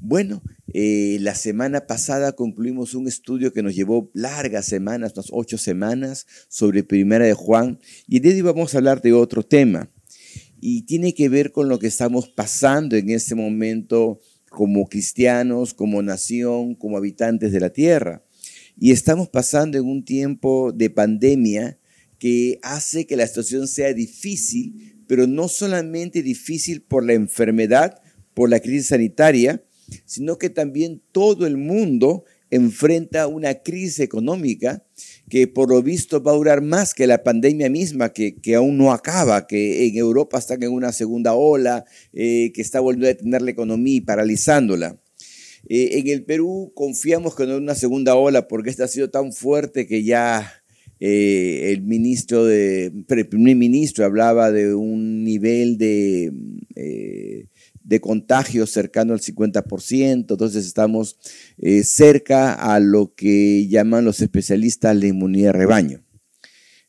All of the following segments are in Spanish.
Bueno, eh, la semana pasada concluimos un estudio que nos llevó largas semanas, unas ocho semanas, sobre Primera de Juan, y de hoy vamos a hablar de otro tema, y tiene que ver con lo que estamos pasando en este momento como cristianos, como nación, como habitantes de la tierra. Y estamos pasando en un tiempo de pandemia que hace que la situación sea difícil, pero no solamente difícil por la enfermedad, por la crisis sanitaria, sino que también todo el mundo enfrenta una crisis económica que por lo visto va a durar más que la pandemia misma, que, aún no acaba, que en Europa están en una segunda ola, eh, que está volviendo a detener la economía y paralizándola. Eh, en el Perú confiamos que no es una segunda ola porque esta ha sido tan fuerte que ya eh, el ministro el primer ministro hablaba de un nivel de, de contagio cercano al 50%, entonces estamos eh, cerca a lo que llaman los especialistas la inmunidad de rebaño.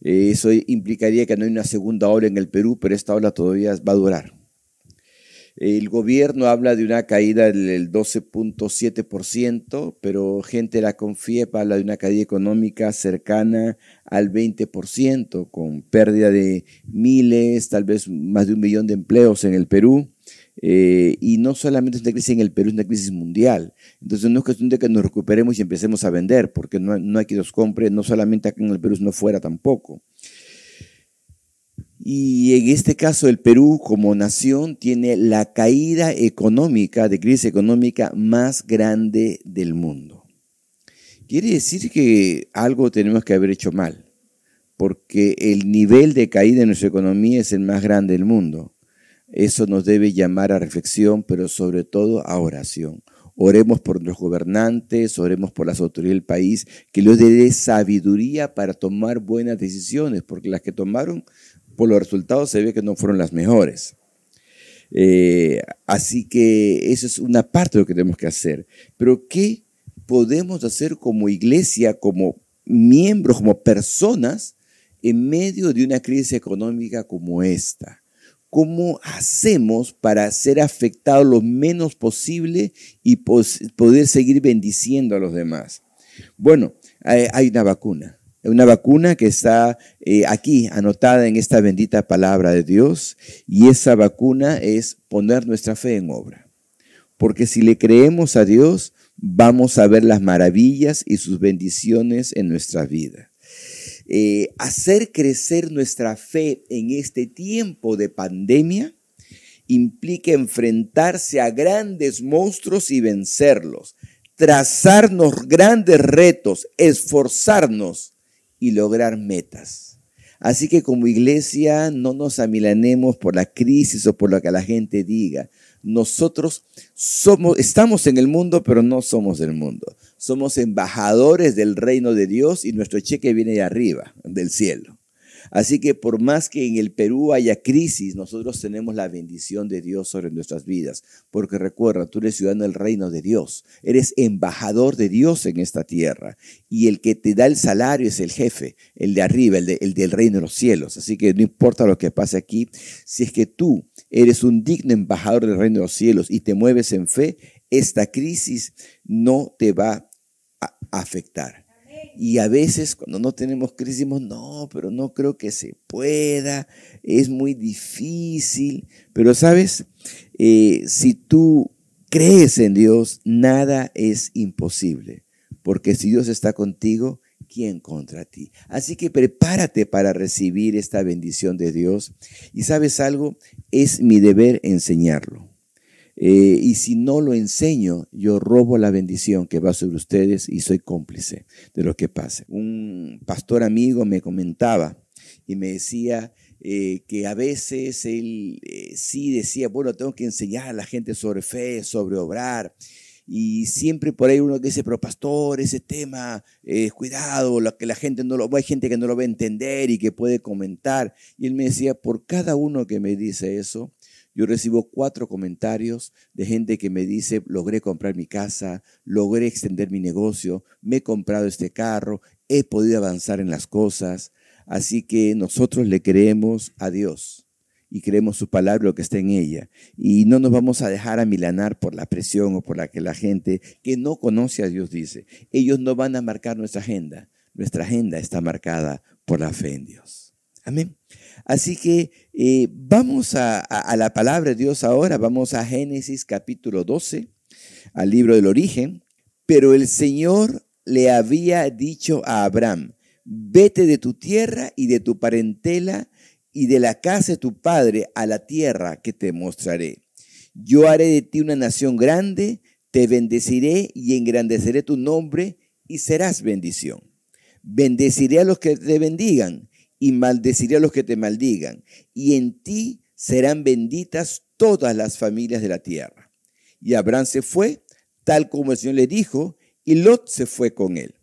eso implicaría que no hay una segunda ola en el Perú, pero esta ola todavía va a durar. El gobierno habla de una caída del 12.7%, pero gente la confía habla de una caída económica cercana al 20%, con pérdida de miles, tal vez más de un millón de empleos en el Perú. Eh, y no solamente es una crisis en el Perú, es una crisis mundial. Entonces no es cuestión de que nos recuperemos y empecemos a vender, porque no, no hay que nos compre, no solamente acá en el Perú, sino fuera tampoco. Y en este caso el Perú como nación tiene la caída económica, de crisis económica más grande del mundo. Quiere decir que algo tenemos que haber hecho mal, porque el nivel de caída de nuestra economía es el más grande del mundo. Eso nos debe llamar a reflexión, pero sobre todo a oración. Oremos por los gobernantes, oremos por las autoridades del país, que les dé sabiduría para tomar buenas decisiones, porque las que tomaron por los resultados se ve que no fueron las mejores. Eh, así que eso es una parte de lo que tenemos que hacer. Pero ¿qué podemos hacer como iglesia, como miembros, como personas, en medio de una crisis económica como esta? ¿Cómo hacemos para ser afectados lo menos posible y poder seguir bendiciendo a los demás? Bueno, hay una vacuna una vacuna que está eh, aquí anotada en esta bendita palabra de Dios y esa vacuna es poner nuestra fe en obra. Porque si le creemos a Dios, vamos a ver las maravillas y sus bendiciones en nuestra vida. Eh, hacer crecer nuestra fe en este tiempo de pandemia implica enfrentarse a grandes monstruos y vencerlos, trazarnos grandes retos, esforzarnos y lograr metas. Así que como iglesia no nos amilanemos por la crisis o por lo que la gente diga. Nosotros somos, estamos en el mundo, pero no somos del mundo. Somos embajadores del reino de Dios y nuestro cheque viene de arriba, del cielo. Así que por más que en el Perú haya crisis, nosotros tenemos la bendición de Dios sobre nuestras vidas. Porque recuerda, tú eres ciudadano del reino de Dios. Eres embajador de Dios en esta tierra. Y el que te da el salario es el jefe, el de arriba, el, el del reino de los cielos. Así que no importa lo que pase aquí, si es que tú eres un digno embajador del reino de los cielos y te mueves en fe, esta crisis no te va afectar. Y a veces cuando no tenemos crisis decimos, no, pero no creo que se pueda, es muy difícil. Pero sabes, eh, si tú crees en Dios, nada es imposible. Porque si Dios está contigo, ¿quién contra ti? Así que prepárate para recibir esta bendición de Dios. Y sabes algo, es mi deber enseñarlo. Eh, y si no lo enseño, yo robo la bendición que va sobre ustedes y soy cómplice de lo que pase. Un pastor amigo me comentaba y me decía eh, que a veces él eh, sí decía, bueno, tengo que enseñar a la gente sobre fe, sobre obrar. Y siempre por ahí uno dice, pero pastor, ese tema, cuidado, lo que la gente no lo, hay gente que no lo va a entender y que puede comentar. Y él me decía, por cada uno que me dice eso, yo recibo cuatro comentarios de gente que me dice, logré comprar mi casa, logré extender mi negocio, me he comprado este carro, he podido avanzar en las cosas. Así que nosotros le creemos a Dios y creemos su palabra, lo que está en ella. Y no nos vamos a dejar amilanar por la presión o por la que la gente que no conoce a Dios dice. Ellos no van a marcar nuestra agenda. Nuestra agenda está marcada por la fe en Dios. Amén. Así que eh, vamos a, a la palabra de Dios ahora. Vamos a Génesis capítulo 12, al libro del origen. Pero el Señor le había dicho a Abraham, vete de tu tierra y de tu parentela y de la casa de tu padre a la tierra que te mostraré. Yo haré de ti una nación grande, te bendeciré y engrandeceré tu nombre y serás bendición. Bendeciré a los que te bendigan y maldeciré a los que te maldigan. Y en ti serán benditas todas las familias de la tierra. Y Abraham se fue, tal como el Señor le dijo, y Lot se fue con él.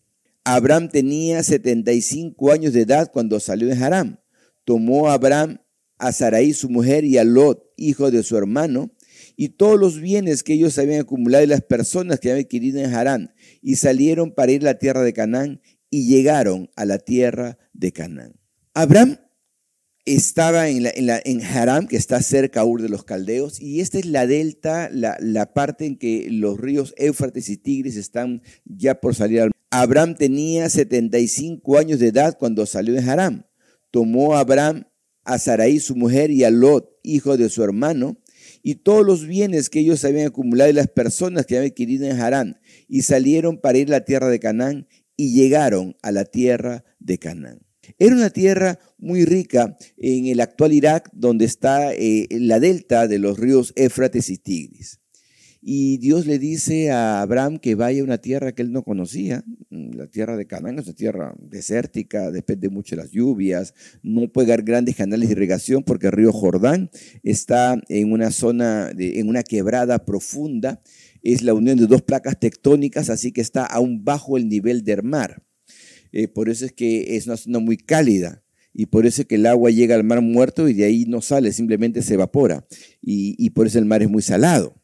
Abraham tenía 75 años de edad cuando salió de Haram tomó Abraham a Sarai su mujer y a Lot, hijo de su hermano, y todos los bienes que ellos habían acumulado y las personas que habían adquirido en Harán, y salieron para ir a la tierra de Canaán y llegaron a la tierra de Canaán. Abraham estaba en, la, en, Haram, que está cerca Ur de los Caldeos, y esta es la delta, la, la parte en que los ríos Éufrates y Tigris están ya por salir al Abraham tenía 75 años de edad cuando salió de Haram tomó a Abraham a Sarai su mujer y a Lot, hijo de su hermano, y todos los bienes que ellos habían acumulado y las personas que habían adquirido en Harán, y salieron para ir a la tierra de Canaán y llegaron a la tierra de Canaán. Era una tierra muy rica en el actual Irak, donde está eh, la delta de los ríos Éfrates y Tigris. Y Dios le dice a Abraham que vaya a una tierra que él no conocía. Mm, la tierra de Canaán es una tierra desértica, depende mucho de las lluvias, no puede haber grandes canales de irrigación porque el río Jordán está en una zona, en una quebrada profunda. Es la unión de dos placas tectónicas, así que está aún bajo el nivel del mar. Eh, por eso es que es una zona muy cálida y por eso es que el agua llega al mar muerto y de ahí no sale, simplemente se evapora. y por eso el mar es muy salado.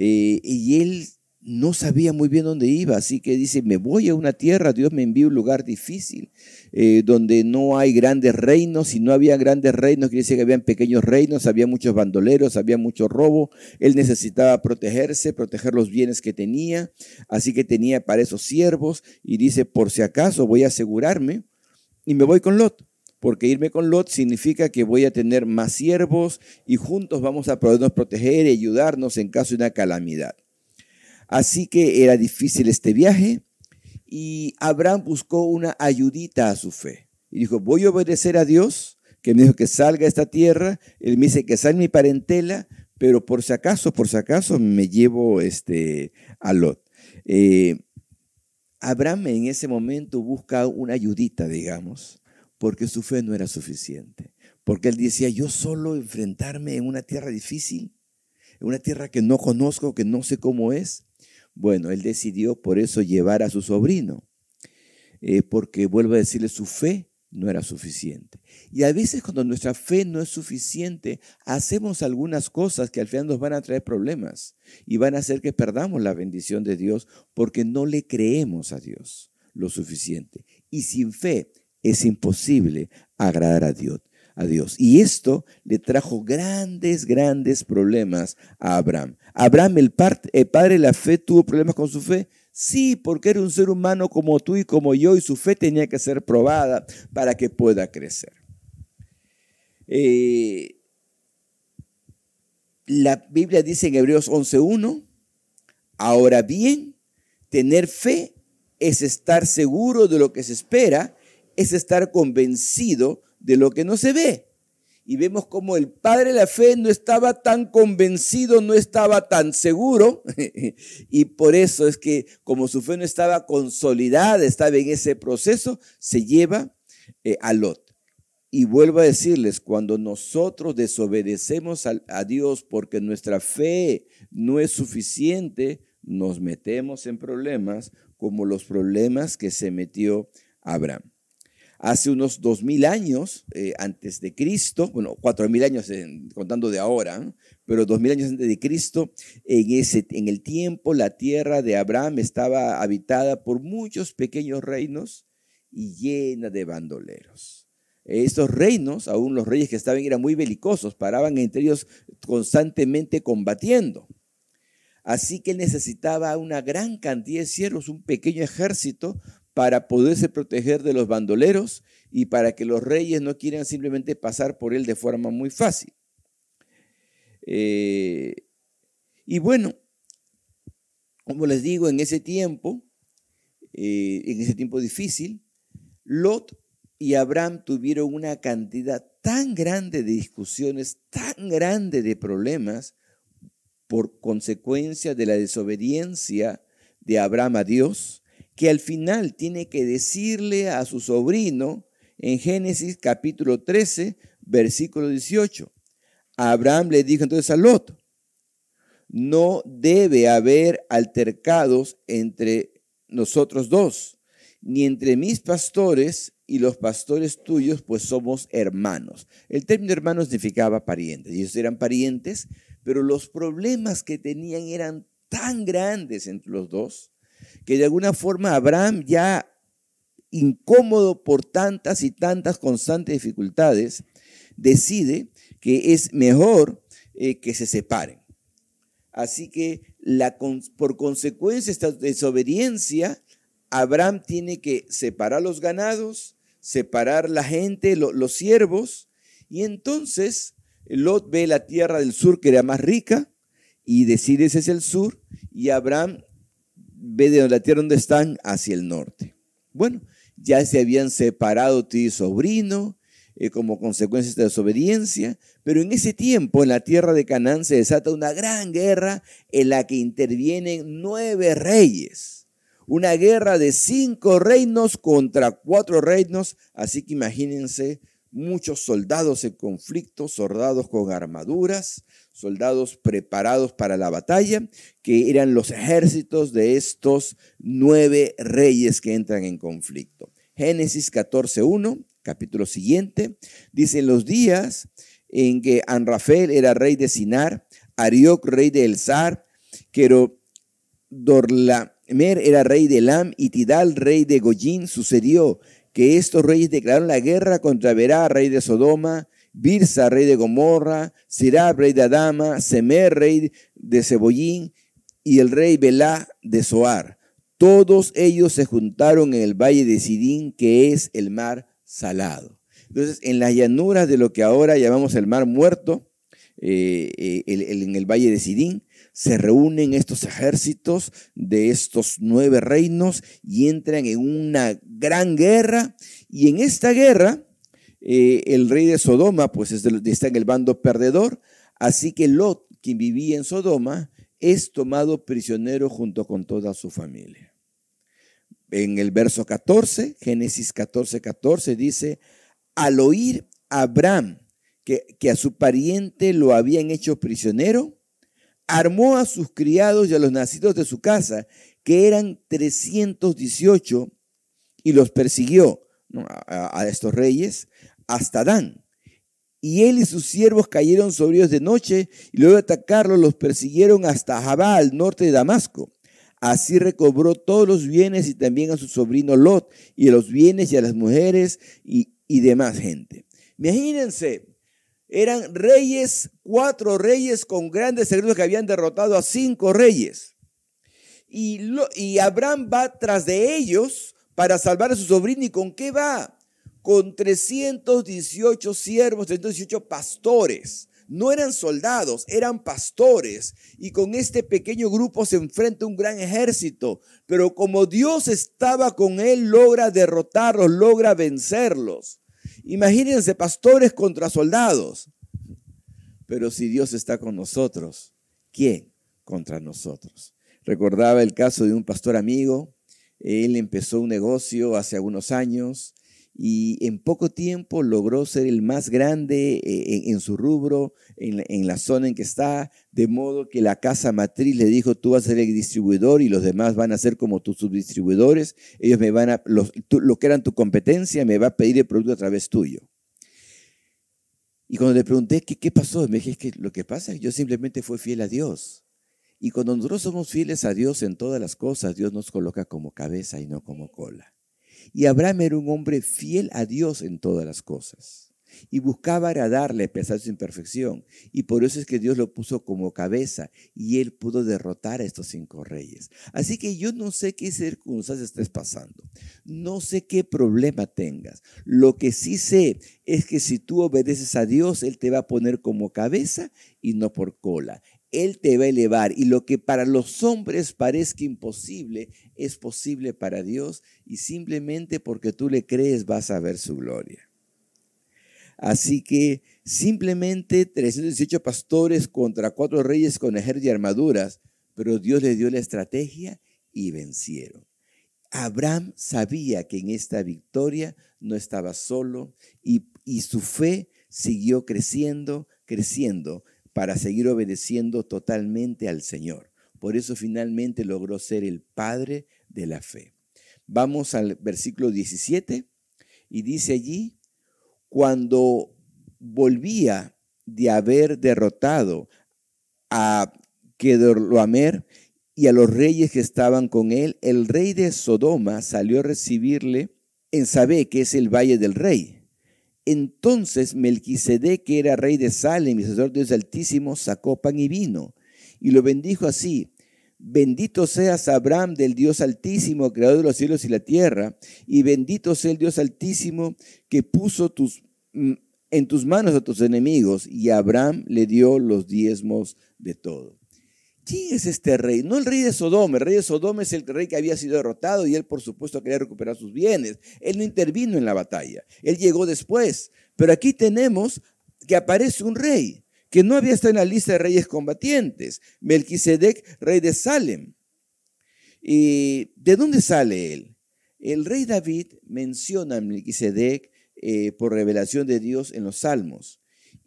Eh, y él no sabía muy bien dónde iba, así que dice, me voy a una tierra, Dios me envía a un lugar difícil, eh, donde no hay grandes reinos, si no había grandes reinos, quiere decir que habían pequeños reinos, había muchos bandoleros, había mucho robo, él necesitaba protegerse, proteger los bienes que tenía, así que tenía para esos siervos, y dice, por si acaso voy a asegurarme, y me voy con Lot porque irme con Lot significa que voy a tener más siervos y juntos vamos a podernos proteger y ayudarnos en caso de una calamidad. Así que era difícil este viaje y Abraham buscó una ayudita a su fe. Y dijo, voy a obedecer a Dios, que me dijo que salga a esta tierra, él me dice que salga mi parentela, pero por si acaso, por si acaso me llevo este, a Lot. Eh, Abraham en ese momento busca una ayudita, digamos, porque su fe no era suficiente. Porque él decía, yo solo enfrentarme en una tierra difícil, en una tierra que no conozco, que no sé cómo es. Bueno, él decidió por eso llevar a su sobrino, eh, porque vuelvo a decirle, su fe no era suficiente. Y a veces cuando nuestra fe no es suficiente, hacemos algunas cosas que al final nos van a traer problemas y van a hacer que perdamos la bendición de Dios porque no le creemos a Dios lo suficiente. Y sin fe es imposible agradar a Dios. A Dios. Y esto le trajo grandes, grandes problemas a Abraham. Abraham, el, padre de la fe, tuvo problemas con su fe. Sí, porque era un ser humano como tú y como yo y su fe tenía que ser probada para que pueda crecer. Eh, la Biblia dice en Hebreos 11.1, ahora bien, tener fe es estar seguro de lo que se espera es estar convencido de lo que no se ve. Y vemos como el padre de la fe no estaba tan convencido, no estaba tan seguro. y por eso es que como su fe no estaba consolidada, estaba en ese proceso, se lleva eh, a Lot. Y vuelvo a decirles, cuando nosotros desobedecemos a, a Dios porque nuestra fe no es suficiente, nos metemos en problemas como los problemas que se metió Abraham hace unos dos mil años eh, antes de Cristo, bueno, cuatro mil años contando de ahora, pero dos mil años antes de Cristo, en, ese, en el tiempo la tierra de Abraham estaba habitada por muchos pequeños reinos y llena de bandoleros. estos reinos, aún los reyes que estaban, eran muy belicosos, paraban entre ellos constantemente combatiendo. Así que necesitaba una gran cantidad de siervos, un pequeño ejército para poderse proteger de los bandoleros y para que los reyes no quieran simplemente pasar por él de forma muy fácil. Eh, y bueno, como les digo, en ese tiempo, eh, en ese tiempo difícil, Lot y Abraham tuvieron una cantidad tan grande de discusiones, tan grande de problemas, por consecuencia de la desobediencia de Abraham a Dios, que al final tiene que decirle a su sobrino en Génesis capítulo 13, versículo 18. Abraham le dijo entonces a Lot, no debe haber altercados entre nosotros dos, ni entre mis pastores y los pastores tuyos, pues somos hermanos. El término hermano significaba parientes, ellos eran parientes, pero los problemas que tenían eran tan grandes entre los dos, que de alguna forma Abraham ya incómodo por tantas y tantas constantes dificultades, decide que es mejor eh, que se separen. Así que por consecuencia de esta desobediencia, Abraham tiene que separar los ganados, separar la gente, los siervos, y entonces Lot ve la tierra del sur que era más rica y decide ese es el sur, y Abraham ve de la tierra donde están hacia el norte. Bueno, ya se habían separado tío y sobrino, eh, como consecuencia de desobediencia, pero en ese tiempo en la tierra de Canaán se desata una gran guerra en la que intervienen nueve reyes. Una guerra de cinco reinos contra cuatro reinos, así que imagínense muchos soldados en conflicto, soldados con armaduras, soldados preparados para la batalla, que eran los ejércitos de estos nueve reyes que entran en conflicto. Génesis 14.1 capítulo siguiente, dice, en los días en que Anrafel era rey de Sinar, Arioc rey de Elzar, Dorlamer era rey de Elam y Tidal rey de Goyín, sucedió que estos reyes declararon la guerra contra Berá, rey de Sodoma, Birsa, rey de Gomorra, Sirab, rey de Adama, Semer, rey de Cebollín, y el rey Belá de Soar. Todos ellos se juntaron en el valle de Sidín, que es el mar salado. Entonces, en las llanuras de lo que ahora llamamos el Mar Muerto, eh, eh, en el Valle de Sidín, se reúnen estos ejércitos de estos nueve reinos y entran en una gran guerra. Y en esta guerra, eh, el rey de Sodoma, pues está en el bando perdedor, así que Lot, quien vivía en Sodoma, es tomado prisionero junto con toda su familia. En el verso 14, Génesis 14, 14, dice, al oír Abraham que, a su pariente lo habían hecho prisionero, armó a sus criados y a los nacidos de su casa, que eran 318, y los persiguió a, estos reyes hasta Dan. Y él y sus siervos cayeron sobre ellos de noche, y luego de atacarlos los persiguieron hasta Jabá, al norte de Damasco. Así recobró todos los bienes y también a su sobrino Lot y a los bienes y a las mujeres y, demás gente. Imagínense, eran reyes, cuatro reyes con grandes secretos que habían derrotado a cinco reyes. Y, y Abraham va tras de ellos para salvar a su sobrino. ¿Y con qué va? Con 318 siervos, 318 pastores no eran soldados, eran pastores. Y con este pequeño grupo se enfrenta un gran ejército. Pero como Dios estaba con él, logra derrotarlos, logra vencerlos. Imagínense pastores contra soldados. Pero si Dios está con nosotros, ¿quién contra nosotros? Recordaba el caso de un pastor amigo. Él empezó un negocio hace algunos años y en poco tiempo logró ser el más grande eh, en, su rubro, en la, zona en que está, de modo que la casa matriz le dijo, tú vas a ser el distribuidor y los demás van a ser como tus subdistribuidores, ellos me van a, los, lo que eran tu competencia, me va a pedir el producto a través tuyo. Y cuando le pregunté qué, qué pasó, me dije, que lo que pasa es que yo simplemente fui fiel a Dios. Y cuando nosotros somos fieles a Dios en todas las cosas, Dios nos coloca como cabeza y no como cola. Y Abraham era un hombre fiel a Dios en todas las cosas y buscaba agradarle a pesar de su imperfección. Y por eso es que Dios lo puso como cabeza y él pudo derrotar a estos cinco reyes. Así que yo no sé qué circunstancias estés pasando, no sé qué problema tengas. Lo que sí sé es que si tú obedeces a Dios, Él te va a poner como cabeza y no por cola. Él te va a elevar y lo que para los hombres parezca imposible es posible para Dios y simplemente porque tú le crees vas a ver su gloria. Así que simplemente 318 pastores contra cuatro reyes con ejército y armaduras, pero Dios les dio la estrategia y vencieron. Abraham sabía que en esta victoria no estaba solo y, y su fe siguió creciendo, creciendo para seguir obedeciendo totalmente al Señor. Por eso finalmente logró ser el padre de la fe. Vamos al versículo 17 y dice allí, cuando volvía de haber derrotado a Kedorloamer y a los reyes que estaban con él, el rey de Sodoma salió a recibirle en Sabé, que es el valle del rey. Entonces Melquisedec, que era rey de Salem y sacerdote Dios Altísimo, sacó pan y vino y lo bendijo así. Bendito seas Abraham del Dios Altísimo, creador de los cielos y la tierra, y bendito sea el Dios Altísimo que puso mm, en tus manos a tus enemigos, y Abraham le dio los diezmos de todo. ¿Quién es este rey? No el rey de Sodoma. El rey de Sodoma es el rey que había sido derrotado y él, por supuesto, quería recuperar sus bienes. Él no intervino en la batalla. Él llegó después. Pero aquí tenemos que aparece un rey que no había estado en la lista de reyes combatientes, Melquisedec, rey de Salem. ¿Y de dónde sale él? El rey David menciona a Melquisedec eh, por revelación de Dios en los Salmos.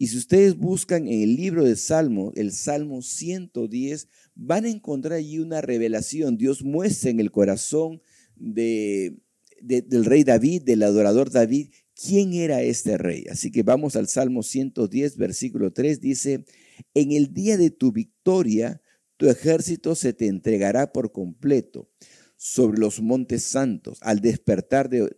Y si ustedes buscan en el libro de Salmos, el Salmo 110, van a encontrar allí una revelación. Dios muestra en el corazón de, del rey David, del adorador David, quién era este rey. Así que vamos al Salmo 110, versículo 3, dice, en el día de tu victoria, tu ejército se te entregará por completo sobre los montes santos. Al despertar de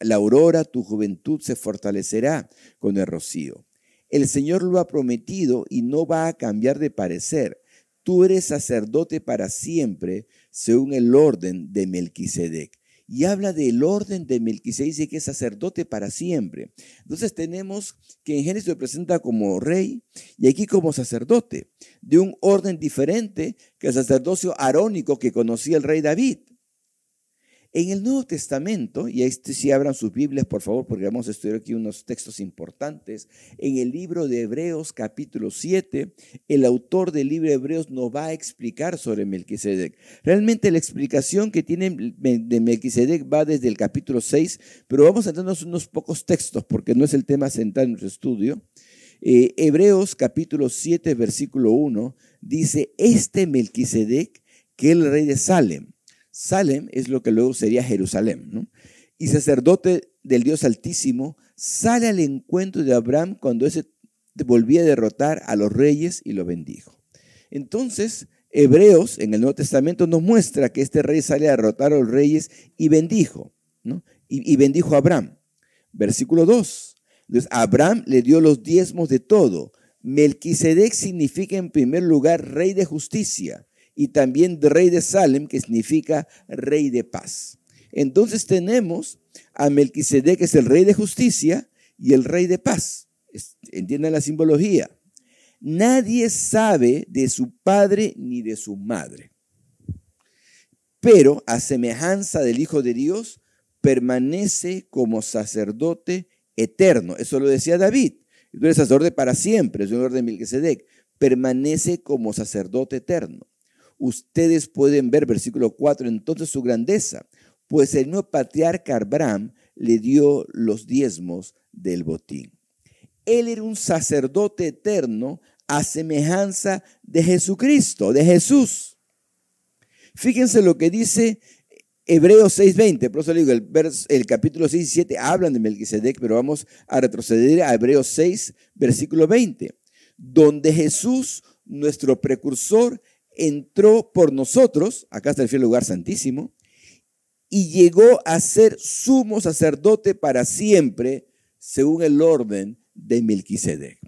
la aurora, tu juventud se fortalecerá con el rocío. El Señor lo ha prometido y no va a cambiar de parecer. Tú eres sacerdote para siempre, según el orden de Melquisedec y habla del orden de Melquisedec, dice que es sacerdote para siempre. Entonces tenemos que en Génesis se presenta como rey y aquí como sacerdote, de un orden diferente que el sacerdocio arónico que conocía el rey David. En el Nuevo Testamento, y este si abran sus Biblias, por favor, porque vamos a estudiar aquí unos textos importantes. En el libro de Hebreos, capítulo 7, el autor del libro de Hebreos nos va a explicar sobre Melquisedec. Realmente la explicación que tiene de Melquisedec va desde el capítulo 6, pero vamos a darnos unos pocos textos porque no es el tema central en nuestro estudio. Eh, Hebreos, capítulo 7, versículo 1, dice: Este Melquisedec, que el rey de Salem Salem es lo que luego sería Jerusalén, Y sacerdote del Dios Altísimo sale al encuentro de Abraham cuando ese volvía a derrotar a los reyes y lo bendijo. Entonces, Hebreos en el Nuevo Testamento nos muestra que este rey sale a derrotar a los reyes y bendijo, ¿no? Y, y bendijo a Abraham. Versículo 2. Entonces, Abraham le dio los diezmos de todo. Melquisedec significa en primer lugar rey de justicia y también rey de Salem, que significa rey de paz. Entonces tenemos a Melquisedec, que es el rey de justicia y el rey de paz. Entiendan la simbología. Nadie sabe de su padre ni de su madre. Pero a semejanza del Hijo de Dios, permanece como sacerdote eterno. Eso lo decía David. Tú eres sacerdote para siempre, es el orden de Melquisedec. Permanece como sacerdote eterno ustedes pueden ver, versículo 4, entonces su grandeza, pues el nuevo patriarca Abraham le dio los diezmos del botín. Él era un sacerdote eterno a semejanza de Jesucristo, de Jesús. Fíjense lo que dice Hebreos 6:20, por eso le digo, el, el capítulo 6 y 7 hablan de Melquisedec, pero vamos a retroceder a Hebreos 6, versículo 20, donde Jesús, nuestro precursor, entró por nosotros, acá está el fiel lugar santísimo, y llegó a ser sumo sacerdote para siempre, según el orden de Melquisedec.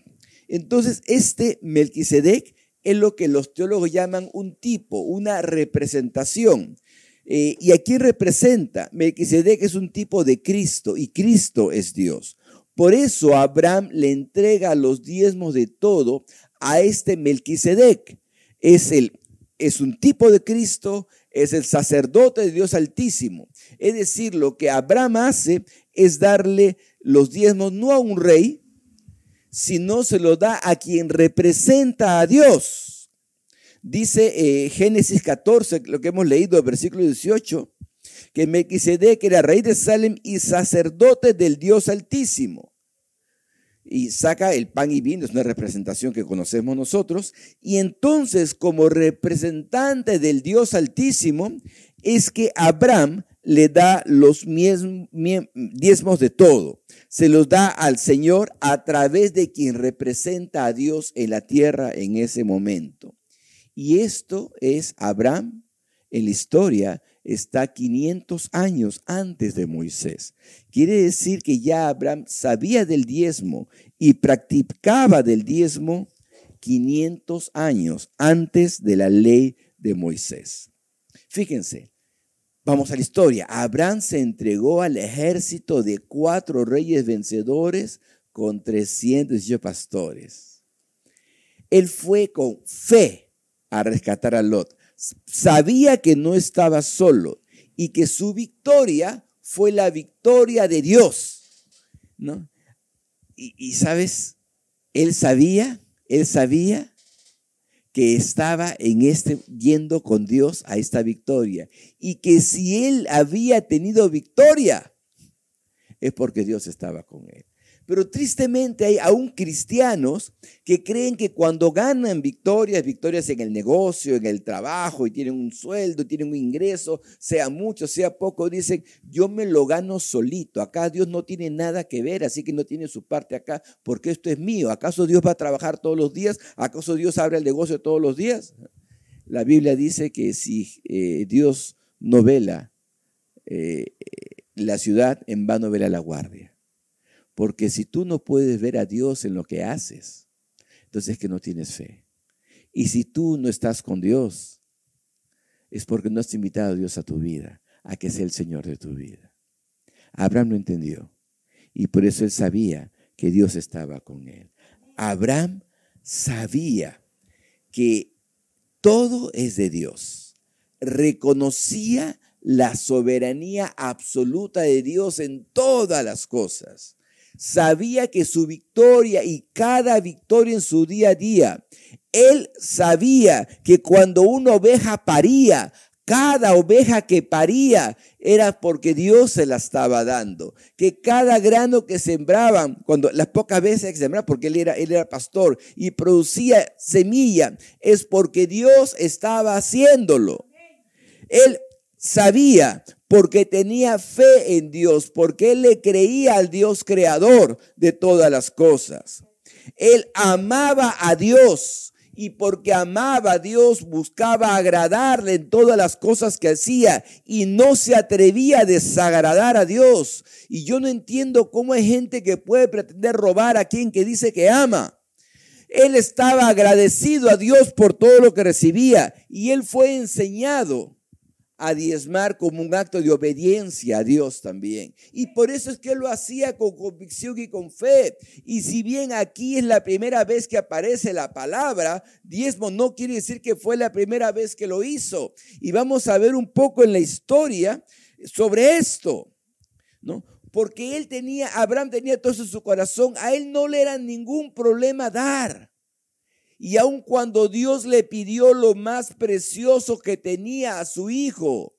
Entonces, este Melquisedec es lo que los teólogos llaman un tipo, una representación. Eh, ¿Y a quién representa? Melquisedec es un tipo de Cristo y Cristo es Dios. Por eso Abraham le entrega los diezmos de todo a este Melquisedec. Es, el, es un tipo de Cristo, es el sacerdote de Dios Altísimo. Es decir, lo que Abraham hace es darle los diezmos no a un rey, sino se lo da a quien representa a Dios. Dice eh, Génesis 14, lo que hemos leído, versículo 18, que Melquisedec era rey de Salem y sacerdote del Dios Altísimo. Y saca el pan y vino, es una representación que conocemos nosotros. Y entonces, como representante del Dios Altísimo, es que Abraham le da los diezmos de todo. Se los da al Señor a través de quien representa a Dios en la tierra en ese momento. Y esto es Abraham en la historia está 500 años antes de Moisés. Quiere decir que ya Abraham sabía del diezmo y practicaba del diezmo 500 años antes de la ley de Moisés. Fíjense, vamos a la historia. Abraham se entregó al ejército de cuatro reyes vencedores con 300 pastores. Él fue con fe a rescatar a Lot sabía que no estaba solo y que su victoria fue la victoria de Dios. ¿no? Y, sabes, él sabía, él sabía que estaba en este yendo con Dios a esta victoria y que si él había tenido victoria es porque Dios estaba con él. Pero tristemente hay aún cristianos que creen que cuando ganan victorias, victorias en el negocio, en el trabajo, y tienen un sueldo, tienen un ingreso, sea mucho, sea poco, dicen, yo me lo gano solito. Acá Dios no tiene nada que ver, así que no tiene su parte acá, porque esto es mío. ¿Acaso Dios va a trabajar todos los días? ¿Acaso Dios abre el negocio todos los días? La Biblia dice que si eh, Dios no vela eh, la ciudad, en vano vela la guardia. Porque si tú no puedes ver a Dios en lo que haces, entonces es que no tienes fe. Y si tú no estás con Dios, es porque no has invitado a Dios a tu vida, a que sea el Señor de tu vida. Abraham lo entendió y por eso él sabía que Dios estaba con él. Abraham sabía que todo es de Dios. Reconocía la soberanía absoluta de Dios en todas las cosas sabía que su victoria y cada victoria en su día a día, él sabía que cuando una oveja paría, cada oveja que paría era porque Dios se la estaba dando. Que cada grano que sembraban, cuando las pocas veces que sembraban, porque él era, él era pastor y producía semilla, es porque Dios estaba haciéndolo. Él sabía porque tenía fe en Dios, porque él le creía al Dios creador de todas las cosas. Él amaba a Dios y porque amaba a Dios buscaba agradarle en todas las cosas que hacía y no se atrevía a desagradar a Dios. Y yo no entiendo cómo hay gente que puede pretender robar a quien que dice que ama. Él estaba agradecido a Dios por todo lo que recibía y él fue enseñado a diezmar como un acto de obediencia a Dios también. Y por eso es que lo hacía con convicción y con fe. Y si bien aquí es la primera vez que aparece la palabra, diezmo no quiere decir que fue la primera vez que lo hizo. Y vamos a ver un poco en la historia sobre esto, ¿no? Porque él tenía, Abraham tenía todo en su corazón, a él no le era ningún problema dar. Y aun cuando Dios le pidió lo más precioso que tenía a su hijo,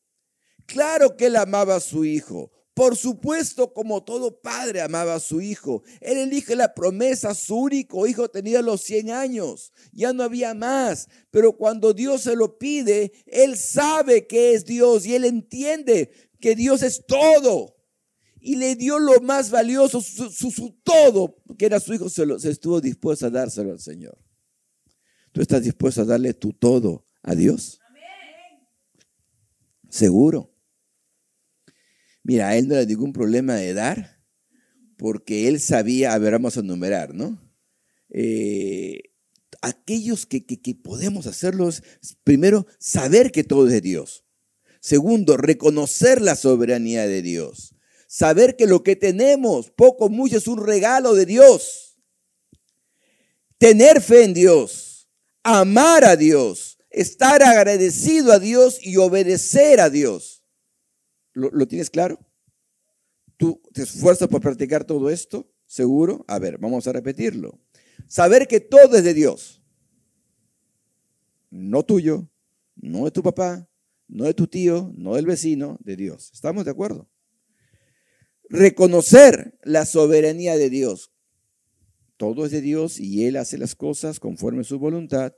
claro que él amaba a su hijo. Por supuesto, como todo padre amaba a su hijo. Él elige la promesa, su único hijo tenía los 100 años, ya no había más. Pero cuando Dios se lo pide, él sabe que es Dios y él entiende que Dios es todo. Y le dio lo más valioso, su, todo, que era su hijo, se, lo, se estuvo dispuesto a dárselo al Señor. ¿Tú estás dispuesto a darle tu todo a Dios? Seguro. Mira, a él no le ningún problema de dar, porque él sabía, a ver, vamos a enumerar, ¿no? Eh, aquellos que, que podemos hacerlos, primero, saber que todo es de Dios. Segundo, reconocer la soberanía de Dios. Saber que lo que tenemos, poco, mucho, es un regalo de Dios. Tener fe en Dios. Amar a Dios. Estar agradecido a Dios y obedecer a Dios. ¿Lo, tienes claro? ¿Tú te esfuerzas por practicar todo esto? ¿Seguro? A ver, vamos a repetirlo. Saber que todo es de Dios. No tuyo, no de tu papá, no de tu tío, no del vecino, de Dios. ¿Estamos de acuerdo? Reconocer la soberanía de Dios. Todo es de Dios y Él hace las cosas conforme a su voluntad.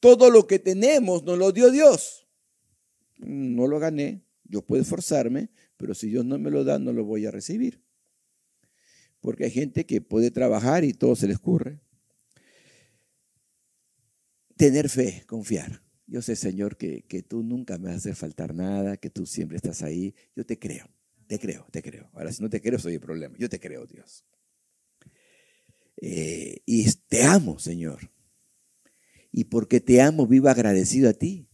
Todo lo que tenemos nos lo dio Dios. No lo gané, yo puedo esforzarme, pero si Dios no me lo da, no lo voy a recibir. Porque hay gente que puede trabajar y todo se les ocurre. Tener fe, confiar. Yo sé, Señor, que, tú nunca me vas a hacer faltar nada, que tú siempre estás ahí. Yo te creo, te creo, te creo. Ahora, si no te creo, soy el problema. Yo te creo, Dios. Eh, y te amo, Señor. Y porque te amo, vivo agradecido a ti.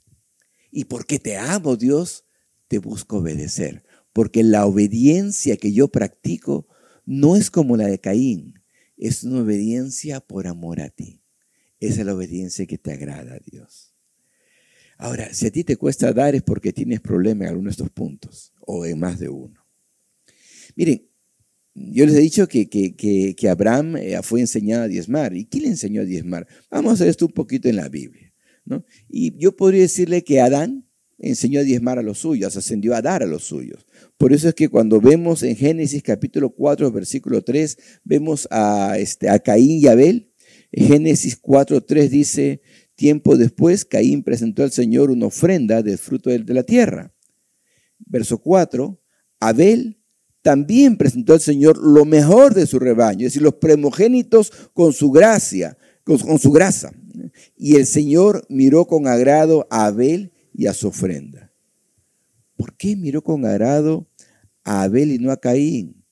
Y porque te amo, Dios, te busco obedecer. Porque la obediencia que yo practico no es como la de Caín, es una obediencia por amor a ti. Esa es la obediencia que te agrada a Dios. Ahora, si a ti te cuesta dar es porque tienes problema en alguno de estos puntos o en más de uno. Miren, yo les he dicho que, que, Abraham eh, fue enseñado a diezmar. ¿Y quién le enseñó a diezmar? Vamos a ver esto un poquito en la Biblia. ¿no? Y yo podría decirle que Adán enseñó a diezmar a los suyos, ascendió a dar a los suyos. Por eso es que cuando vemos en Génesis capítulo 4, versículo 3, vemos a, este, a Caín y Abel. Génesis 4, 3 dice, Tiempo después, Caín presentó al Señor una ofrenda del fruto de la tierra. Verso 4, Abel también presentó al Señor lo mejor de su rebaño, es decir, los primogénitos con su gracia, con, su grasa. Y el Señor miró con agrado a Abel y a su ofrenda. ¿Por qué miró con agrado a Abel y no a Caín?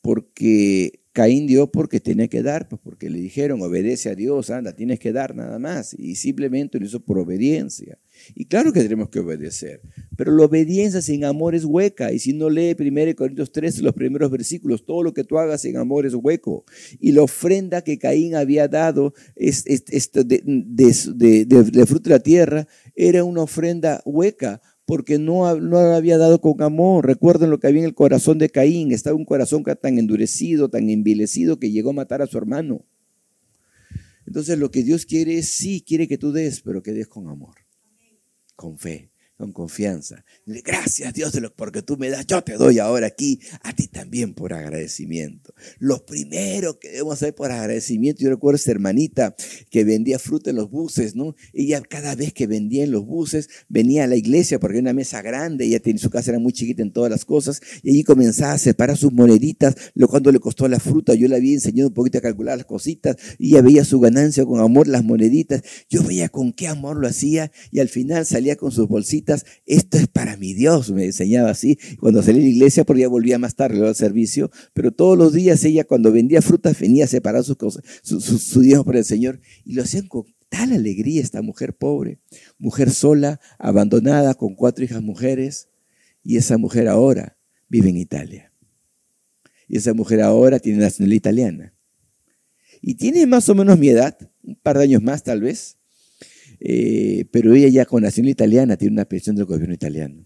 Porque Caín dio porque tenía que dar, pues porque le dijeron, obedece a Dios, anda, tienes que dar nada más. Y simplemente lo hizo por obediencia. Y claro que tenemos que obedecer, pero la obediencia sin amor es hueca. Y si no lee 1 Corintios 13, los primeros versículos, todo lo que tú hagas sin amor es hueco. Y la ofrenda que Caín había dado es, de, fruto de la tierra era una ofrenda hueca porque no, no había dado con amor. Recuerden lo que había en el corazón de Caín. Estaba un corazón tan endurecido, tan envilecido, que llegó a matar a su hermano. Entonces lo que Dios quiere es, sí, quiere que tú des, pero que des con amor, con fe con confianza. Gracias Dios porque tú me das, yo te doy ahora aquí, a ti también por agradecimiento. Lo primero que debemos hacer por agradecimiento, yo recuerdo a esta hermanita que vendía fruta en los buses, ¿no? Ella cada vez que vendía en los buses venía a la iglesia porque era una mesa grande, ella tenía su casa era muy chiquita en todas las cosas, y allí comenzaba a separar sus moneditas, lo cuando le costó la fruta, yo le había enseñado un poquito a calcular las cositas, y ella veía su ganancia con amor, las moneditas, yo veía con qué amor lo hacía, y al final salía con sus bolsitas esto es para mi Dios, me enseñaba así. Cuando salí de la iglesia, porque ya volvía más tarde al servicio, pero todos los días ella cuando vendía frutas venía a separar sus cosas, su, su, por el Señor, y lo hacían con tal alegría esta mujer pobre, mujer sola, abandonada, con cuatro hijas mujeres, y esa mujer ahora vive en Italia. Y esa mujer ahora tiene nacionalidad italiana. Y tiene más o menos mi edad, un par de años más tal vez. Eh, pero ella ya con nación italiana tiene una pensión del gobierno italiano.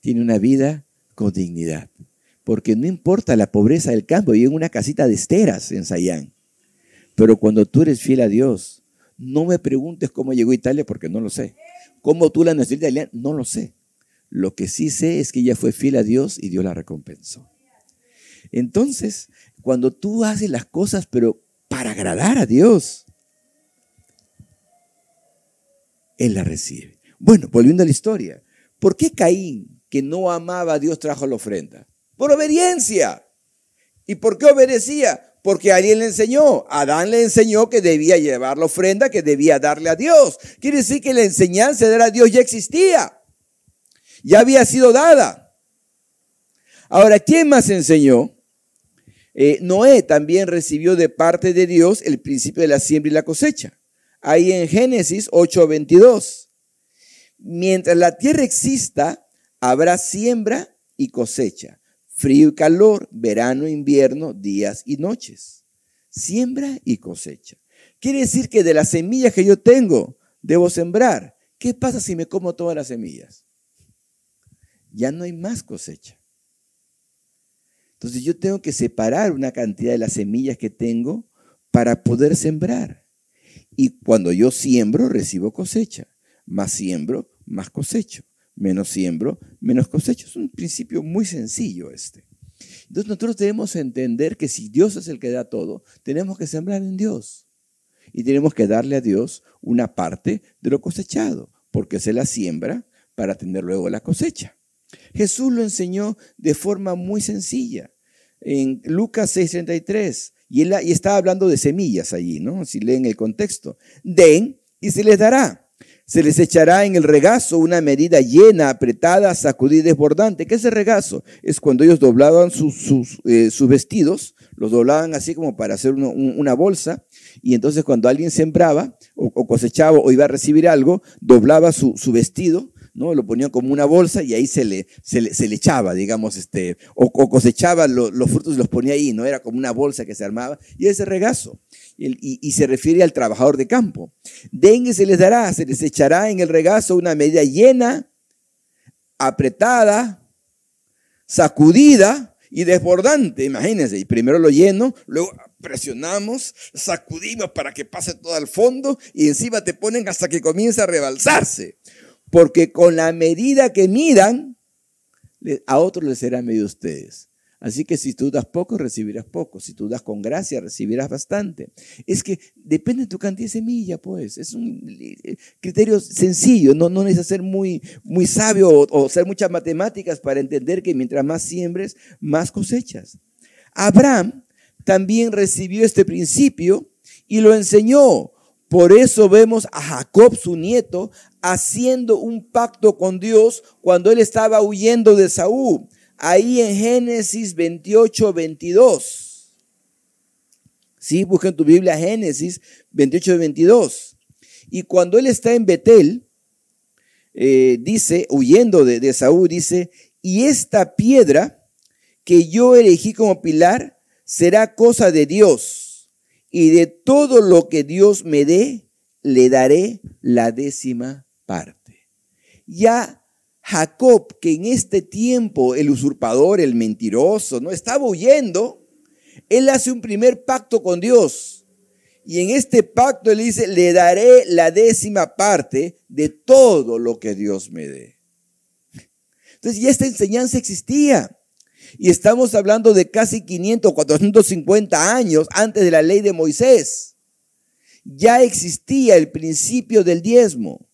Tiene una vida con dignidad. Porque no importa la pobreza del campo, vive en una casita de esteras en Sayán. Pero cuando tú eres fiel a Dios, no me preguntes cómo llegó a Italia porque no lo sé. ¿Cómo tú la nación italiana? No lo sé. Lo que sí sé es que ella fue fiel a Dios y Dios la recompensó. Entonces, cuando tú haces las cosas, pero para agradar a Dios, él la recibe. Bueno, volviendo a la historia, ¿por qué Caín, que no amaba a Dios, trajo la ofrenda? Por obediencia. ¿Y por qué obedecía? Porque alguien le enseñó. Adán le enseñó que debía llevar la ofrenda, que debía darle a Dios. Quiere decir que la enseñanza de dar a Dios ya existía. Ya había sido dada. Ahora, ¿quién más enseñó? Eh, Noé también recibió de parte de Dios el principio de la siembra y la cosecha. Ahí en Génesis 8:22. Mientras la tierra exista, habrá siembra y cosecha, frío y calor, verano, e invierno, días y noches. Siembra y cosecha. Quiere decir que de las semillas que yo tengo, debo sembrar. ¿Qué pasa si me como todas las semillas? Ya no hay más cosecha. Entonces yo tengo que separar una cantidad de las semillas que tengo para poder sembrar. Y cuando yo siembro, recibo cosecha. Más siembro, más cosecho. Menos siembro, menos cosecho. Es un principio muy sencillo este. Entonces nosotros debemos entender que si Dios es el que da todo, tenemos que sembrar en Dios y tenemos que darle a Dios una parte de lo cosechado, porque se la siembra para tener luego la cosecha. Jesús lo enseñó de forma muy sencilla. En Lucas 6:33, y, él, estaba hablando de semillas allí, ¿no? Si leen el contexto. Den y se les dará. Se les echará en el regazo una medida llena, apretada, sacudida y desbordante. ¿Qué es el regazo? Es cuando ellos doblaban sus, sus, eh, vestidos, los doblaban así como para hacer una bolsa, y entonces cuando alguien sembraba o, cosechaba o iba a recibir algo, doblaba su, vestido, ¿no? Lo ponía como una bolsa y ahí se le, se le, echaba, digamos, este, o, cosechaba los frutos y los ponía ahí, ¿no? Era como una bolsa que se armaba y ese regazo. Y, se refiere al trabajador de campo. Dengue se les dará, se les echará en el regazo una medida llena, apretada, sacudida y desbordante. Imagínense, primero lo lleno, luego presionamos, sacudimos para que pase todo al fondo y encima te ponen hasta que comience a rebalsarse. Porque con la medida que midan, a otros les será medio ustedes. Así que si tú das poco, recibirás poco. Si tú das con gracia, recibirás bastante. Es que depende de tu cantidad de semilla, pues. Es un eh, criterio sencillo. No, no necesitas ser muy, muy sabio o, o hacer muchas matemáticas para entender que mientras más siembres, más cosechas. Abraham también recibió este principio y lo enseñó. Por eso vemos a Jacob, su nieto, haciendo un pacto con Dios cuando él estaba huyendo de Saúl. Ahí en Génesis 28, 22. Sí, busca tu Biblia Génesis 28, 22. Y cuando él está en Betel, eh, dice, huyendo de, de Saúl, dice, y esta piedra que yo elegí como pilar, será cosa de Dios, y de todo lo que Dios me dé, le daré la décima parte. Ya Jacob, que en este tiempo el usurpador, el mentiroso, no estaba huyendo, él hace un primer pacto con Dios. Y en este pacto él dice, le daré la décima parte de todo lo que Dios me dé. Entonces ya esta enseñanza existía. Y estamos hablando de casi 500, 450 años antes de la ley de Moisés. Ya existía el principio del diezmo.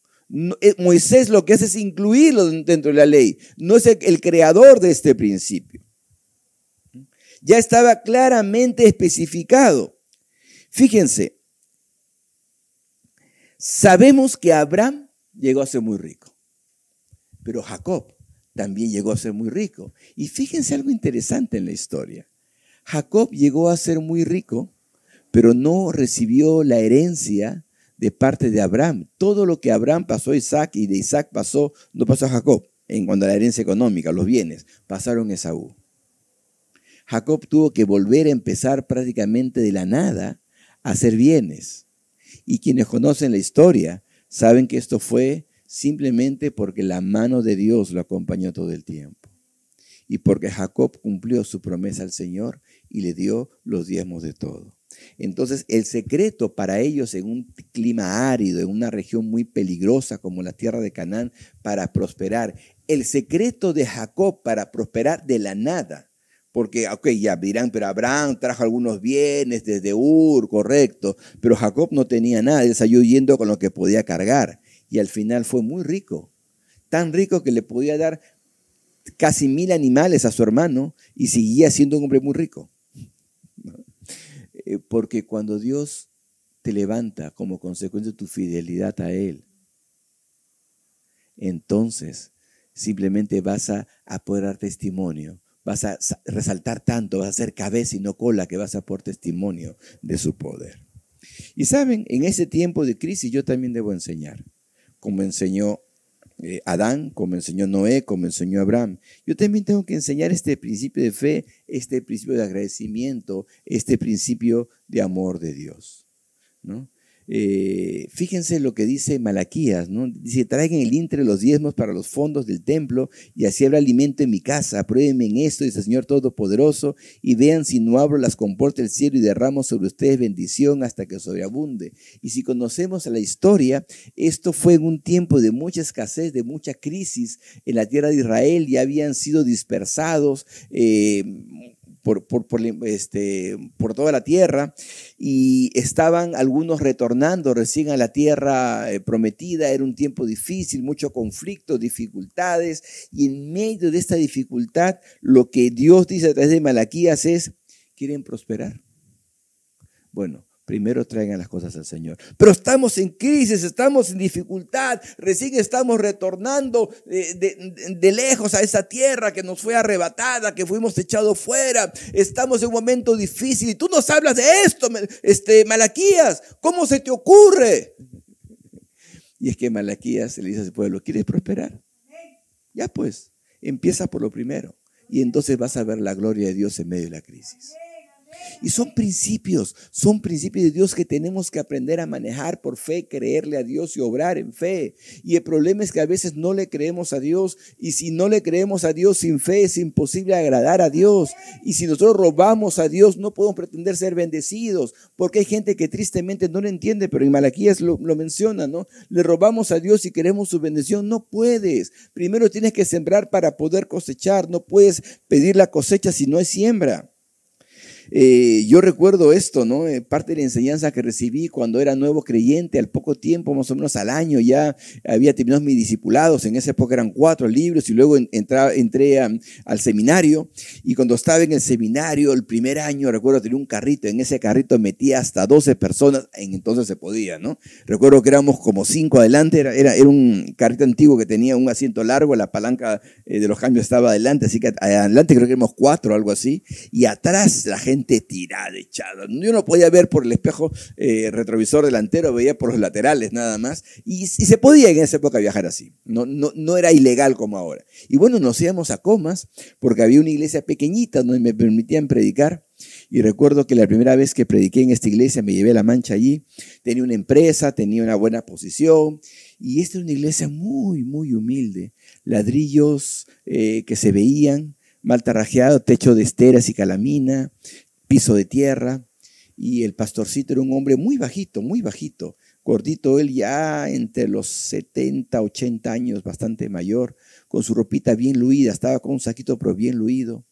Eh, Moisés lo que hace es incluirlo dentro de la ley. No es el creador de este principio. Ya estaba claramente especificado. Fíjense, sabemos que Abraham llegó a ser muy rico, pero Jacob también llegó a ser muy rico. Y fíjense algo interesante en la historia. Jacob llegó a ser muy rico, pero no recibió la herencia de parte de Abraham. Todo lo que Abraham pasó a Isaac y de Isaac pasó, no pasó a Jacob en cuanto a la herencia económica, los bienes, pasaron a Esaú. Jacob tuvo que volver a empezar prácticamente de la nada a hacer bienes. Y quienes conocen la historia saben que esto fue simplemente porque la mano de Dios lo acompañó todo el tiempo. Y porque Jacob cumplió su promesa al Señor y le dio los diezmos de todo. Entonces, el secreto para ellos en un clima árido, en una región muy peligrosa como la tierra de Canaán, para prosperar, el secreto de Jacob para prosperar de la nada, porque, ok, ya dirán, pero Abraham trajo algunos bienes desde Ur, correcto, pero Jacob no tenía nada, él salió yendo con lo que podía cargar y al final fue muy rico, tan rico que le podía dar casi mil animales a su hermano y seguía siendo un hombre muy rico. Eh, porque cuando Dios te levanta como consecuencia de tu fidelidad a Él, entonces simplemente vas a, poder dar testimonio, vas a resaltar tanto, vas a ser cabeza y no cola, que vas a por testimonio de su poder. Y saben, en ese tiempo de crisis yo también debo enseñar, como enseñó eh, Adán, como enseñó Noé, como enseñó Abraham. Yo también tengo que enseñar este principio de fe, este principio de agradecimiento, este principio de amor de Dios. ¿no? Eh, fíjense lo que dice Malaquías, ¿no? Dice, traigan el intre los diezmos para los fondos del templo y así habrá alimento en mi casa. Pruébenme en esto, dice el Señor Todopoderoso, y vean si no abro las compuertas del cielo y derramo sobre ustedes bendición hasta que sobreabunde. Y si conocemos la historia, esto fue en un tiempo de mucha escasez, de mucha crisis en la tierra de Israel, ya habían sido dispersados. Eh, por, este, por toda la tierra y estaban algunos retornando recién a la tierra eh, prometida. Era un tiempo difícil, mucho conflicto, dificultades y en medio de esta dificultad lo que Dios dice a través de Malaquías es, ¿quieren prosperar? Bueno, primero traigan las cosas al Señor. Pero estamos en crisis, estamos en dificultad, recién estamos retornando de, lejos a esa tierra que nos fue arrebatada, que fuimos echados fuera. Estamos en un momento difícil y tú nos hablas de esto, este, Malaquías, ¿cómo se te ocurre? Y es que Malaquías le dice al pueblo, ¿quieres prosperar? Ya pues, empieza por lo primero y entonces vas a ver la gloria de Dios en medio de la crisis. Y son principios, son principios de Dios que tenemos que aprender a manejar por fe, creerle a Dios y obrar en fe. Y el problema es que a veces no le creemos a Dios y si no le creemos a Dios sin fe es imposible agradar a Dios. Y si nosotros robamos a Dios no podemos pretender ser bendecidos porque hay gente que tristemente no lo entiende, pero en Malaquías lo, lo menciona, ¿no? Le robamos a Dios y queremos su bendición. No puedes. Primero tienes que sembrar para poder cosechar. No puedes pedir la cosecha si no hay siembra. Eh, yo recuerdo esto, ¿no? Eh, parte de la enseñanza que recibí cuando era nuevo creyente, al poco tiempo, más o menos al año, ya había terminado mis discipulados. En esa época eran cuatro libros y luego entré al seminario. Y cuando estaba en el seminario, el primer año, recuerdo, tenía un carrito. En ese carrito metía hasta 12 personas. En entonces se podía, ¿no? Recuerdo que éramos como cinco adelante. Era, era, un carrito antiguo que tenía un asiento largo. La palanca eh, de los cambios estaba adelante. Así que adelante creo que éramos cuatro algo así. Y atrás la gente tirada, echada. Yo no podía ver por el espejo eh, retrovisor delantero, veía por los laterales nada más. Y, se podía en esa época viajar así. No, no, no era ilegal como ahora. Y bueno, nos íbamos a comas porque había una iglesia pequeñita donde me permitían predicar. Y recuerdo que la primera vez que prediqué en esta iglesia me llevé la mancha allí. Tenía una empresa, tenía una buena posición. Y esta es una iglesia muy, muy humilde. Ladrillos eh, que se veían, mal tarrajeado, techo de esteras y calamina, piso de tierra, y el pastorcito era un hombre muy bajito, muy bajito, gordito él ya entre los 70, 80 años, bastante mayor, con su ropita bien luida, estaba con un saquito pero bien luido,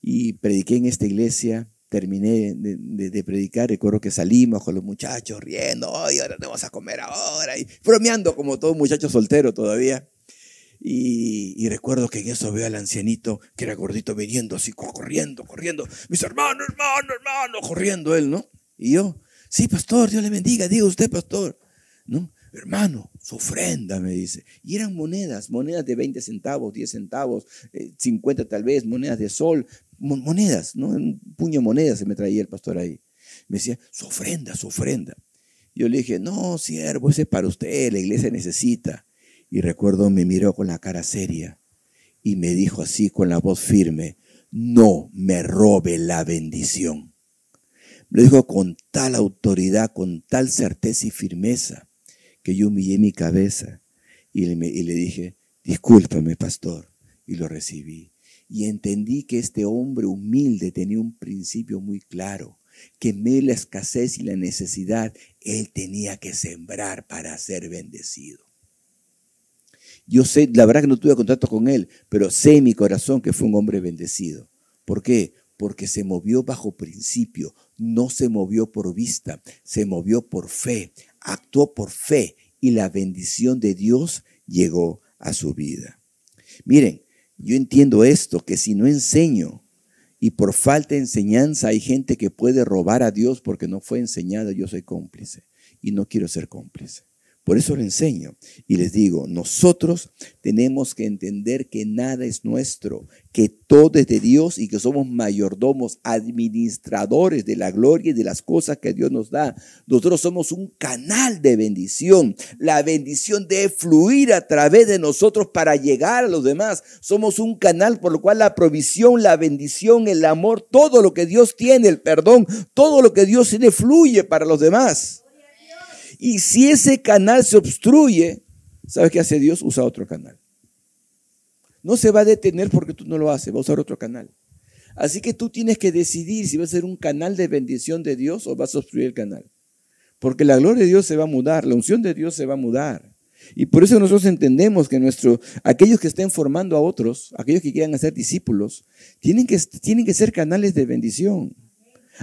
y prediqué en esta iglesia, terminé de, predicar, recuerdo que salimos con los muchachos riendo, hoy ahora vamos a comer ahora, y bromeando como todo muchacho soltero todavía. Y, recuerdo que en eso veo al ancianito que era gordito viniendo así, corriendo, corriendo. Mis hermanos, hermano, hermano, corriendo él, ¿no? Y yo, sí, pastor, Dios le bendiga, diga usted, pastor. ¿No? Hermano, su ofrenda, me dice. Y eran monedas, monedas de 20 centavos, 10 centavos, 50 eh, tal vez, monedas de sol, monedas, ¿no? Un puño de monedas se me traía el pastor ahí. Me decía, su ofrenda, su ofrenda. Yo le dije, no, siervo, ese es para usted, la iglesia necesita. Y recuerdo me miró con la cara seria y me dijo así con la voz firme, no me robe la bendición. Me lo dijo con tal autoridad, con tal certeza y firmeza, que yo humillé mi cabeza y le, dije, discúlpame, pastor, y lo recibí. Y entendí que este hombre humilde tenía un principio muy claro, que en la escasez y la necesidad, él tenía que sembrar para ser bendecido. Yo sé, la verdad que no tuve contacto con él, pero sé en mi corazón que fue un hombre bendecido. ¿Por qué? Porque se movió bajo principio, no se movió por vista, se movió por fe, actuó por fe y la bendición de Dios llegó a su vida. Miren, yo entiendo esto, que si no enseño y por falta de enseñanza hay gente que puede robar a Dios porque no fue enseñada, yo soy cómplice y no quiero ser cómplice Por eso lo enseño y les digo, nosotros tenemos que entender que nada es nuestro, que todo es de Dios y que somos mayordomos, administradores de la gloria y de las cosas que Dios nos da. Nosotros somos un canal de bendición. La bendición debe fluir a través de nosotros para llegar a los demás. Somos un canal por lo cual la provisión, la bendición, el amor, todo lo que Dios tiene, el perdón, todo lo que Dios tiene fluye para los demás. Y si ese canal se obstruye, ¿sabes qué hace Dios? Usa otro canal. No se va a detener porque tú no lo haces, va a usar otro canal. Así que tú tienes que decidir si va a ser un canal de bendición de Dios o vas a obstruir el canal. Porque la gloria de Dios se va a mudar, la unción de Dios se va a mudar. Y por eso nosotros entendemos que nuestro, aquellos que estén formando a otros, aquellos que quieran hacer discípulos, tienen que, tienen que ser canales de bendición.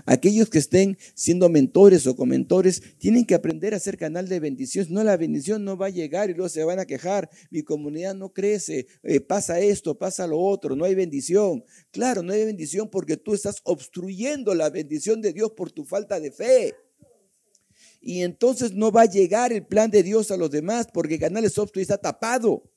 Aquellos que estén siendo mentores o comentores tienen que aprender a ser canal de bendición. No, la bendición no va a llegar y luego se van a quejar. Mi comunidad no crece, eh, pasa esto, pasa lo otro, no hay bendición. Claro, no hay bendición porque tú estás obstruyendo la bendición de Dios por tu falta de fe. Y entonces no va a llegar el plan de Dios a los demás porque el canal obstruido, está tapado.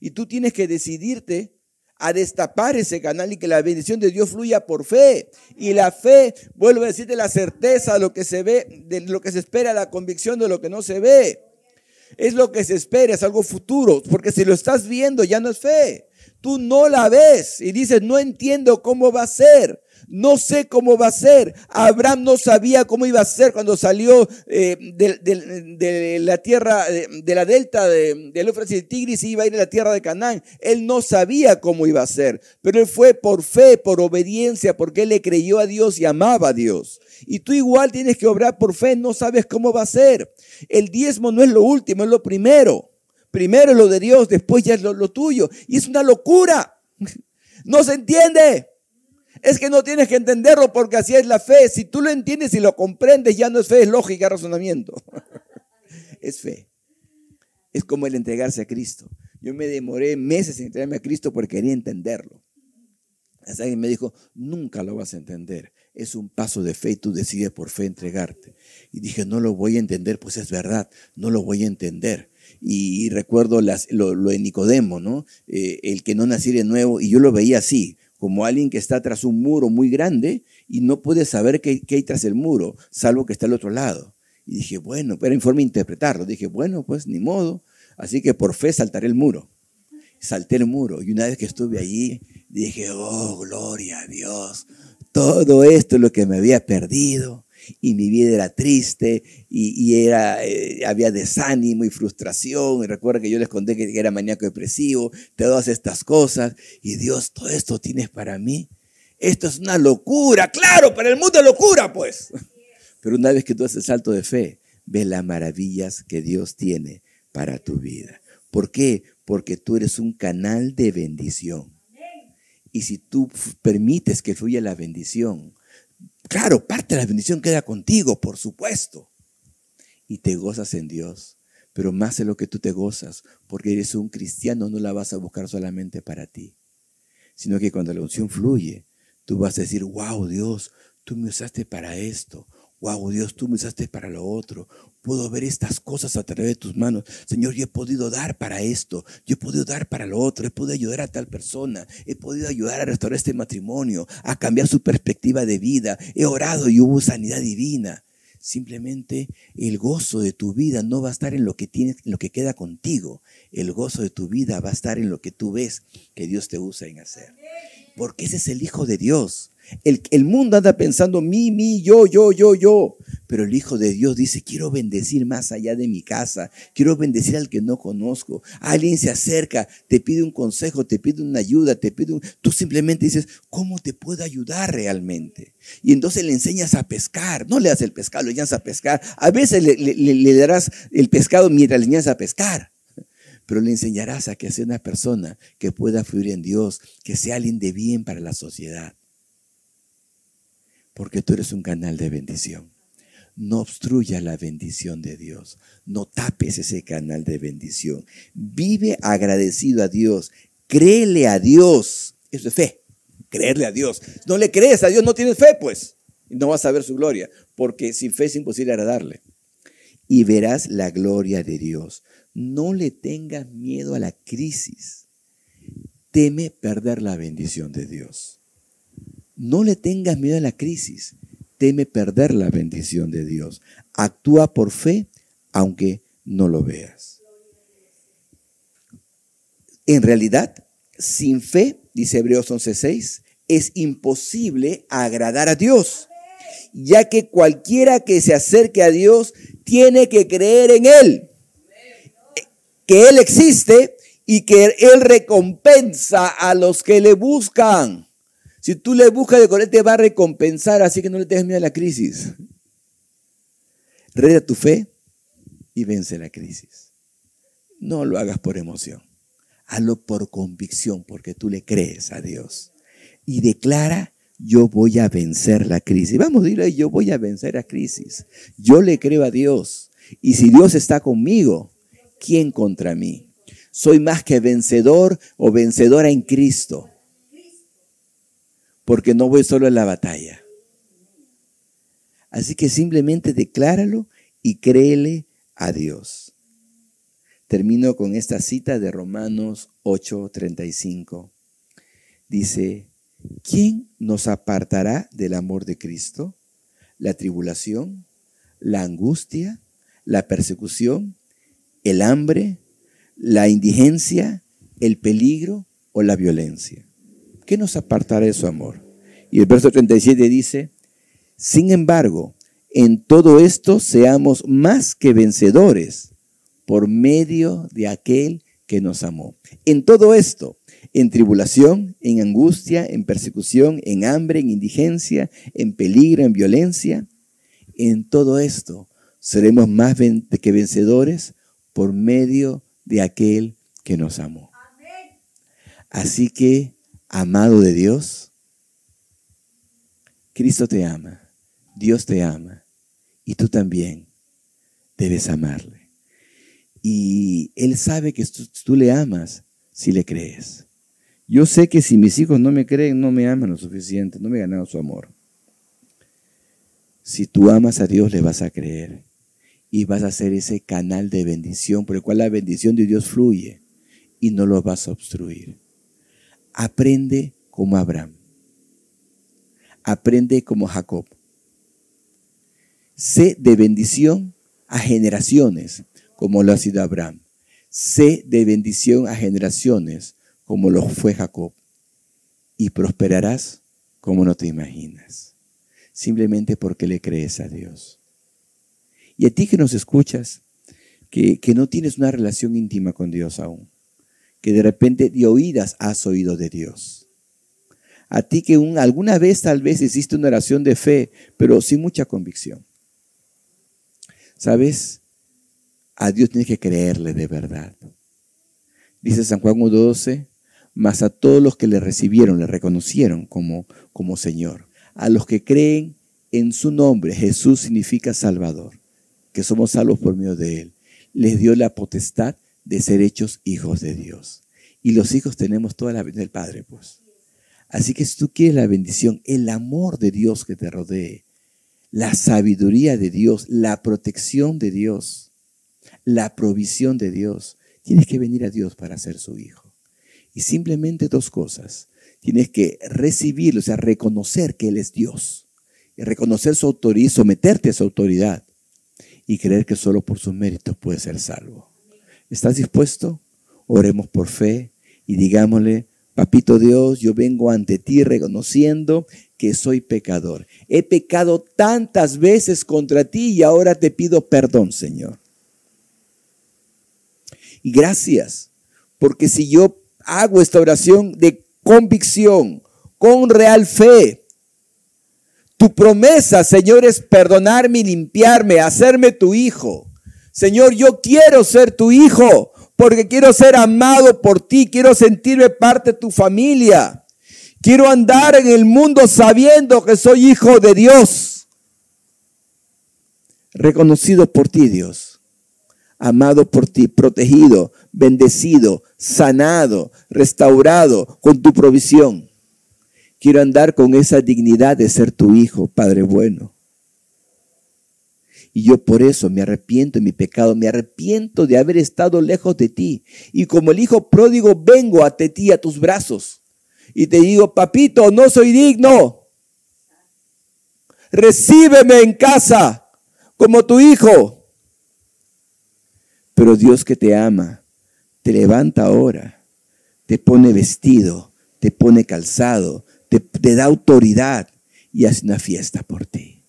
Y tú tienes que decidirte a destapar ese canal y que la bendición de Dios fluya por fe. Y la fe, vuelvo a decirte, la certeza de lo que se ve, de lo que se espera, la convicción de lo que no se ve. Es lo que se espera, es algo futuro, porque si lo estás viendo ya no es fe. Tú no la ves y dices, no entiendo cómo va a ser no sé cómo va a ser. Abraham no sabía cómo iba a ser cuando salió eh, de, la tierra, de, la delta del Éufrates y Tigris y iba a ir a la tierra de Canaán. Él no sabía cómo iba a ser, pero él fue por fe, por obediencia, porque él le creyó a Dios y amaba a Dios. Y tú igual tienes que obrar por fe, no sabes cómo va a ser. El diezmo no es lo último, es lo primero. Primero es lo de Dios, después ya es lo, lo tuyo. Y es una locura. No se entiende. Es que no tienes que entenderlo porque así es la fe. Si tú lo entiendes y lo comprendes, ya no es fe, es lógica, razonamiento. es fe. Es como el entregarse a Cristo. Yo me demoré meses en entregarme a Cristo porque quería entenderlo. Hasta alguien me dijo, nunca lo vas a entender. Es un paso de fe y tú decides por fe entregarte. Y dije, no lo voy a entender, pues es verdad, no lo voy a entender. Y, recuerdo lo, de Nicodemo, ¿no? Eh, el que no naciera de nuevo, y yo lo veía así como alguien que está tras un muro muy grande y no puede saber qué, hay tras el muro, salvo que está al otro lado. Y dije, bueno, pero en forma de interpretarlo. Dije, bueno, pues ni modo. Así que por fe saltaré el muro. Salté el muro y una vez que estuve allí, dije, oh, gloria a Dios. Todo esto es lo que me había perdido y mi vida era triste y, era, eh, había desánimo y frustración. Y recuerda que yo les conté que era maníaco depresivo, todas estas cosas. Y Dios, todo esto tienes para mí. Esto es una locura, claro, para el mundo locura, pues. Pero una vez que tú haces el salto de fe, ves las maravillas que Dios tiene para tu vida. ¿Por qué? Porque tú eres un canal de bendición. Y si tú permites que fluya la bendición, Claro, parte de la bendición queda contigo, por supuesto. Y te gozas en Dios. Pero más de lo que tú te gozas, porque eres un cristiano, no la vas a buscar solamente para ti. Sino que cuando la unción fluye, tú vas a decir, wow, Dios, tú me usaste para esto wow, Dios, tú me usaste para lo otro. Puedo ver estas cosas a través de tus manos. Señor, yo he podido dar para esto, yo he podido dar para lo otro, he podido ayudar a tal persona, he podido ayudar a restaurar este matrimonio, a cambiar su perspectiva de vida. He orado y hubo sanidad divina. Simplemente el gozo de tu vida no va a estar en lo que tienes, en lo que queda contigo. El gozo de tu vida va a estar en lo que tú ves que Dios te usa en hacer. Porque ese es el Hijo de Dios. El, mundo anda pensando mí, mí, yo, yo, yo, yo. Pero el Hijo de Dios dice, quiero bendecir más allá de mi casa. Quiero bendecir al que no conozco. Alguien se acerca, te pide un consejo, te pide una ayuda, te pide un... Tú simplemente dices, ¿cómo te puedo ayudar realmente? Y entonces le enseñas a pescar. No le das el pescado, le enseñas a pescar. A veces le, le darás el pescado mientras le enseñas a pescar pero le enseñarás a que sea una persona que pueda fluir en Dios, que sea alguien de bien para la sociedad porque tú eres un canal de bendición. No obstruya la bendición de Dios. No tapes ese canal de bendición. Vive agradecido a Dios. Créele a Dios. Eso es fe. Creerle a Dios. No le crees a Dios, no tienes fe, pues. No vas a ver su gloria. Porque sin fe es imposible agradarle. y verás la gloria de Dios. No le tengas miedo a la crisis. Teme perder la bendición de Dios. No le tengas miedo a la crisis. Teme perder la bendición de Dios. Actúa por fe, aunque no lo veas. En realidad, sin fe, dice Hebreos 11:6, es imposible agradar a Dios, ya que cualquiera que se acerque a Dios tiene que creer en Él, que Él existe y que Él recompensa a los que le buscan. Si tú le buscas de corazón, te va a recompensar, así que no le tengas miedo a la crisis. Reda tu fe y vence la crisis. No lo hagas por emoción. Hazlo por convicción, porque tú le crees a Dios. Y declara, yo voy a vencer la crisis. Vamos, dile, yo voy a vencer la crisis. Yo le creo a Dios. Y si Dios está conmigo, ¿quién contra mí? Soy más que vencedor o vencedora en Cristo. Porque no voy solo en la batalla. Así que simplemente decláralo y créele a Dios. Termino con esta cita de Romanos 8:35. Dice, ¿quién nos apartará del amor de Cristo? ¿La tribulación? ¿La angustia? ¿La persecución? ¿El hambre? ¿La indigencia? ¿El peligro o la violencia? ¿Qué nos apartará de su amor? Y el verso 37 dice, sin embargo, en todo esto seamos más que vencedores por medio de aquel que nos amó. En todo esto, en tribulación, en angustia, en persecución, en hambre, en indigencia, en peligro, en violencia, en todo esto seremos más que vencedores por medio de aquel que nos amó. Así que, amado de Dios, Cristo te ama, Dios te ama y tú también debes amarle. Y Él sabe que tú, le amas si le crees. Yo sé que si mis hijos no me creen, no me aman lo suficiente, no me he ganado su amor. Si tú amas a Dios, le vas a creer y vas a ser ese canal de bendición por el cual la bendición de Dios fluye y no lo vas a obstruir. Aprende como Abraham. Aprende como Jacob. Sé de bendición a generaciones como lo ha sido Abraham. Sé de bendición a generaciones, como lo fue Jacob. Y prosperarás como no te imaginas. Simplemente porque le crees a Dios. Y a ti que nos escuchas, que, que no tienes una relación íntima con Dios aún, que de repente de oídas has oído de Dios. A ti que un, alguna vez tal vez hiciste una oración de fe, pero sin mucha convicción. ¿Sabes? A Dios tienes que creerle de verdad. Dice San Juan 1.12, mas a todos los que le recibieron, le reconocieron como, como Señor. A los que creen en su nombre, Jesús significa Salvador, que somos salvos por medio de Él. Les dio la potestad de ser hechos hijos de Dios. Y los hijos tenemos toda la bendición del Padre, pues. Así que si tú quieres la bendición, el amor de Dios que te rodee, la sabiduría de Dios, la protección de Dios, la provisión de Dios. Tienes que venir a Dios para ser su hijo. Y simplemente dos cosas. Tienes que recibirlo, o sea, reconocer que Él es Dios. Y reconocer su autoridad someterte a su autoridad. Y creer que solo por sus méritos puedes ser salvo. ¿Estás dispuesto? Oremos por fe y digámosle, Papito Dios, yo vengo ante ti reconociendo que soy pecador. He pecado tantas veces contra ti y ahora te pido perdón, Señor. Y gracias, porque si yo hago esta oración de convicción, con real fe, tu promesa, Señor, es perdonarme y limpiarme, hacerme tu hijo. Señor, yo quiero ser tu hijo porque quiero ser amado por ti, quiero sentirme parte de tu familia. Quiero andar en el mundo sabiendo que soy hijo de Dios. Reconocido por ti, Dios amado por ti, protegido, bendecido, sanado, restaurado con tu provisión. Quiero andar con esa dignidad de ser tu hijo, Padre bueno. Y yo por eso me arrepiento de mi pecado, me arrepiento de haber estado lejos de ti. Y como el hijo pródigo vengo a ti, a tus brazos. Y te digo, papito, no soy digno. Recíbeme en casa como tu hijo. Pero Dios que te ama, te levanta ahora, te pone vestido, te pone calzado, te, te da autoridad y hace una fiesta por ti.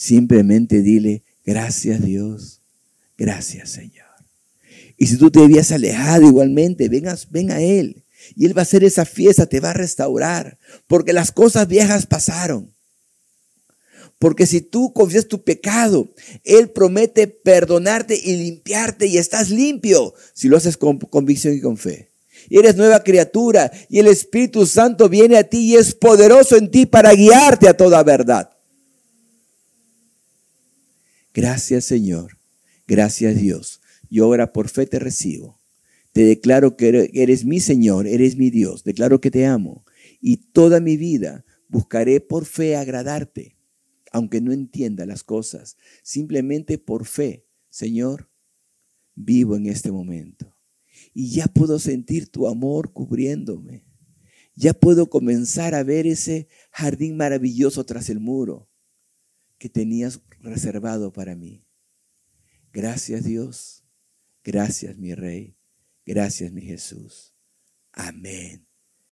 Simplemente dile, gracias Dios, gracias Señor. Y si tú te habías alejado igualmente, vengas, ven a Él. Y Él va a hacer esa fiesta, te va a restaurar. Porque las cosas viejas pasaron. Porque si tú confías tu pecado, Él promete perdonarte y limpiarte y estás limpio si lo haces con convicción y con fe. Y eres nueva criatura y el Espíritu Santo viene a ti y es poderoso en ti para guiarte a toda verdad. Gracias Señor, gracias Dios. Yo ahora por fe te recibo. Te declaro que eres mi Señor, eres mi Dios. Declaro que te amo. Y toda mi vida buscaré por fe agradarte, aunque no entienda las cosas. Simplemente por fe, Señor, vivo en este momento. Y ya puedo sentir tu amor cubriéndome. Ya puedo comenzar a ver ese jardín maravilloso tras el muro que tenías reservado para mí. Gracias Dios, gracias mi Rey, gracias mi Jesús. Amén